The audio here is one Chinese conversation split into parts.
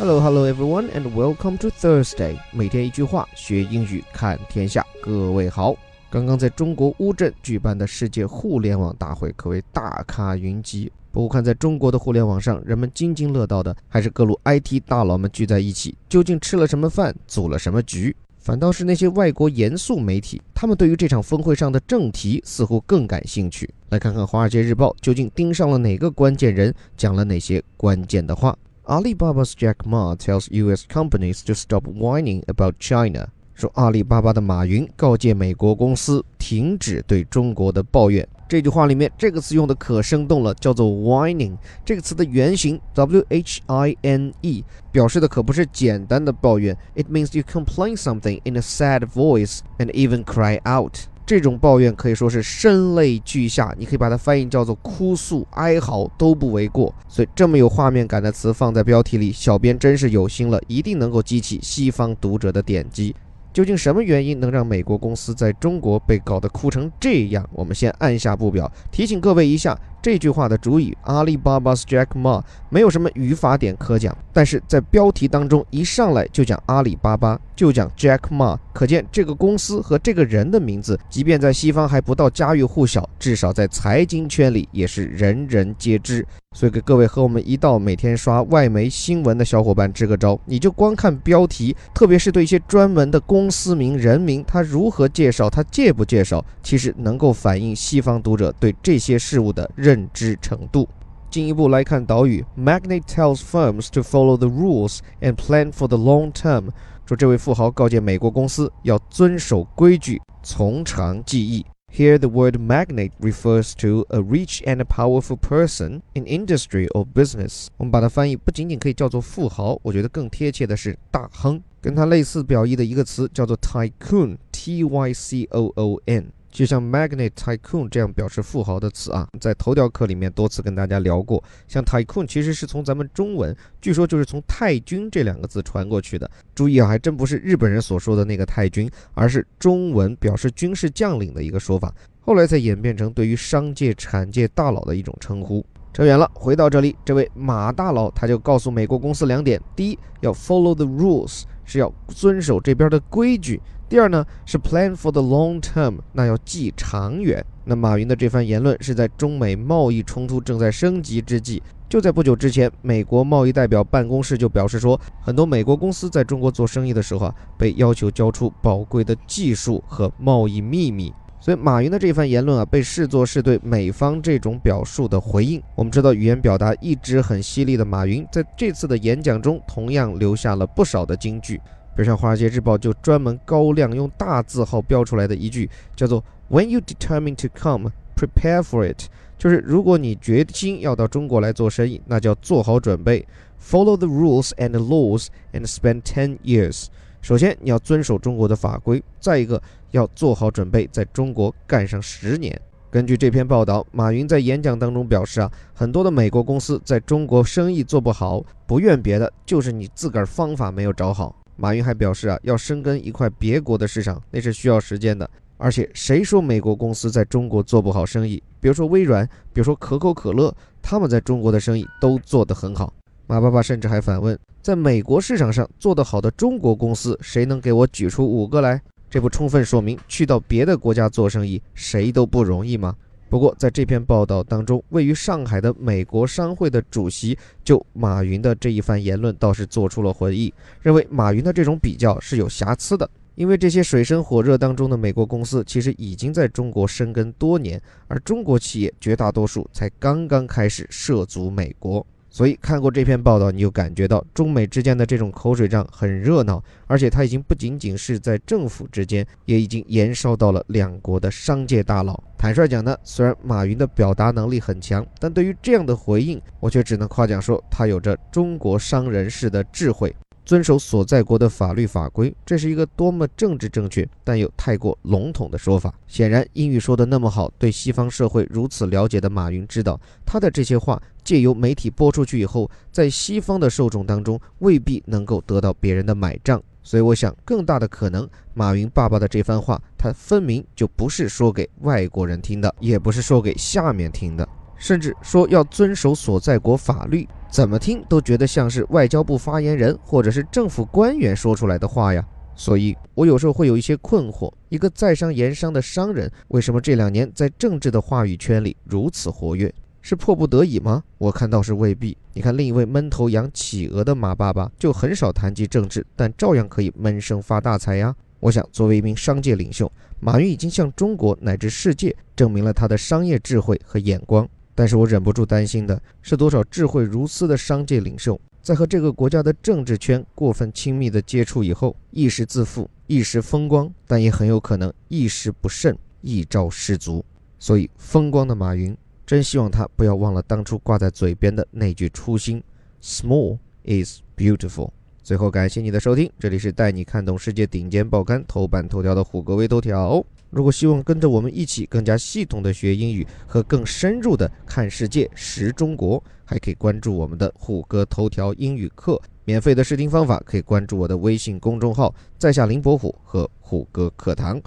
Hello, hello everyone, and welcome to Thursday。每天一句话，学英语看天下。各位好，刚刚在中国乌镇举办的世界互联网大会可谓大咖云集。不过看在中国的互联网上，人们津津乐道的还是各路 IT 大佬们聚在一起，究竟吃了什么饭，组了什么局？反倒是那些外国严肃媒体，他们对于这场峰会上的正题似乎更感兴趣。来看看《华尔街日报》究竟盯上了哪个关键人，讲了哪些关键的话。Alibaba's Jack Ma tells U.S. companies to stop whining about China。说阿里巴巴的马云告诫美国公司停止对中国的抱怨。这句话里面这个词用的可生动了，叫做 whining。这个词的原型 w h i n e 表示的可不是简单的抱怨，it means you complain something in a sad voice and even cry out。 这种抱怨可以说是声泪俱下，你可以把它翻译叫做哭诉、哀嚎都不为过。所以这么有画面感的词放在标题里，小编真是有心了，一定能够激起西方读者的点击。究竟什么原因能让美国公司在中国被搞得哭成这样？我们先按下不表，提醒各位一下。这句话的主语阿里巴巴 Jack Ma 没有什么语法点可讲，但是在标题当中一上来就讲阿里巴巴，就讲 Jack Ma，可见这个公司和这个人的名字，即便在西方还不到家喻户晓，至少在财经圈里也是人人皆知。所以给各位和我们一道每天刷外媒新闻的小伙伴支个招，你就光看标题，特别是对一些专门的公司名、人名，他如何介绍，他介不介绍，其实能够反映西方读者对这些事物的认。认知程度。进一步来看导语，Magnate tells firms to follow the rules and plan for the long term。说这位富豪告诫美国公司要遵守规矩，从长计议。Here, the word magnate refers to a rich and powerful person in industry or business。我们把它翻译不仅仅可以叫做富豪，我觉得更贴切的是大亨。跟它类似表意的一个词叫做 tycoon，t y c o o n。 就像 magnate tycoon 这样表示富豪的词啊，在头条课里面多次跟大家聊过。像 tycoon 其实是从咱们中文，据说就是从太君这两个字传过去的。注意啊，还真不是日本人所说的那个太君，而是中文表示军事将领的一个说法，后来才演变成对于商界、产界大佬的一种称呼。扯远了，回到这里，这位马大佬他就告诉美国公司两点：第一，要 follow the rules，是要遵守这边的规矩。第二呢是 plan for the long term，那要计长远。那马云的这番言论是在中美贸易冲突正在升级之际。就在不久之前，美国贸易代表办公室就表示说，很多美国公司在中国做生意的时候啊，被要求交出宝贵的技术和贸易秘密。所以马云的这番言论啊，被视作是对美方这种表述的回应。我们知道，语言表达一直很犀利的马云，在这次的演讲中同样留下了不少的金句。比如像《华尔街日报》就专门高亮用大字号标出来的一句，叫做 “When you determine to come, prepare for it”，就是如果你决心要到中国来做生意，那就要做好准备。Follow the rules and laws and spend ten years。首先你要遵守中国的法规，再一个要做好准备，在中国干上十年。根据这篇报道，马云在演讲当中表示啊，很多的美国公司在中国生意做不好，不怨别的，就是你自个儿方法没有找好。马云还表示啊，要深耕一块别国的市场，那是需要时间的。而且谁说美国公司在中国做不好生意？比如说微软，比如说可口可乐，他们在中国的生意都做得很好。马爸爸甚至还反问，在美国市场上做得好的中国公司，谁能给我举出五个来？这不充分说明去到别的国家做生意，谁都不容易吗？不过，在这篇报道当中，位于上海的美国商会的主席就马云的这一番言论倒是做出了回应，认为马云的这种比较是有瑕疵的。因为这些水深火热当中的美国公司，其实已经在中国深耕多年，而中国企业绝大多数才刚刚开始涉足美国。所以看过这篇报道，你就感觉到中美之间的这种口水仗很热闹，而且它已经不仅仅是在政府之间，也已经延烧到了两国的商界大佬。坦率讲呢，虽然马云的表达能力很强，但对于这样的回应，我却只能夸奖说他有着中国商人式的智慧。遵守所在国的法律法规，这是一个多么政治正确但又太过笼统的说法。显然，英语说的那么好，对西方社会如此了解的马云知道，他的这些话借由媒体播出去以后，在西方的受众当中未必能够得到别人的买账。所以，我想更大的可能，马云爸爸的这番话，他分明就不是说给外国人听的，也不是说给下面听的。甚至说要遵守所在国法律，怎么听都觉得像是外交部发言人或者是政府官员说出来的话呀。所以，我有时候会有一些困惑：一个在商言商的商人，为什么这两年在政治的话语圈里如此活跃？是迫不得已吗？我看倒是未必。你看，另一位闷头养企鹅的马爸爸就很少谈及政治，但照样可以闷声发大财呀。我想，作为一名商界领袖，马云已经向中国乃至世界证明了他的商业智慧和眼光。但是我忍不住担心的是，多少智慧如斯的商界领袖。在和这个国家的政治圈过分亲密的接触以后，一时自负，一时风光，但也很有可能一时不慎，一朝失足。所以，风光的马云，真希望他不要忘了当初挂在嘴边的那句初心：“Small is beautiful。”最后，感谢你的收听，这里是带你看懂世界顶尖报刊头版头条的虎哥微头条。如果希望跟着我们一起更加系统的学英语和更深入的看世界识中国，还可以关注我们的虎哥头条英语课，免费的试听方法可以关注我的微信公众号“在下林伯虎”和虎哥课堂。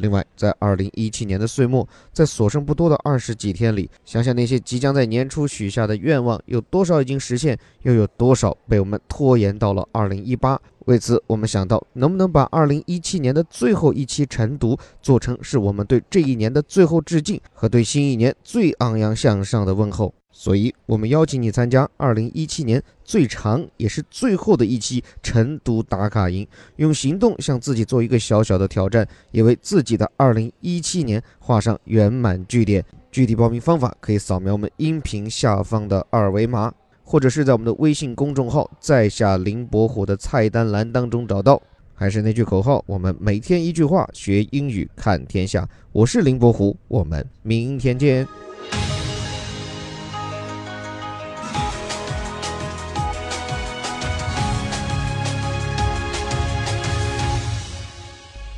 另外，在二零一七年的岁末，在所剩不多的二十几天里，想想那些即将在年初许下的愿望，有多少已经实现，又有多少被我们拖延到了二零一八？为此，我们想到能不能把二零一七年的最后一期晨读做成是我们对这一年的最后致敬和对新一年最昂扬向上的问候。所以，我们邀请你参加二零一七年最长也是最后的一期晨读打卡营，用行动向自己做一个小小的挑战，也为自己的二零一七年画上圆满句点。具体报名方法可以扫描我们音频下方的二维码，或者是在我们的微信公众号“在下林伯虎”的菜单栏当中找到。还是那句口号，我们每天一句话，学英语看天下。我是林伯虎，我们明天见。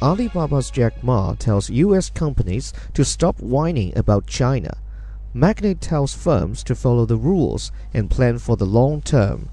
Alibaba's Jack Ma tells US companies to stop whining about China. Magnate tells firms to follow the rules and plan for the long term.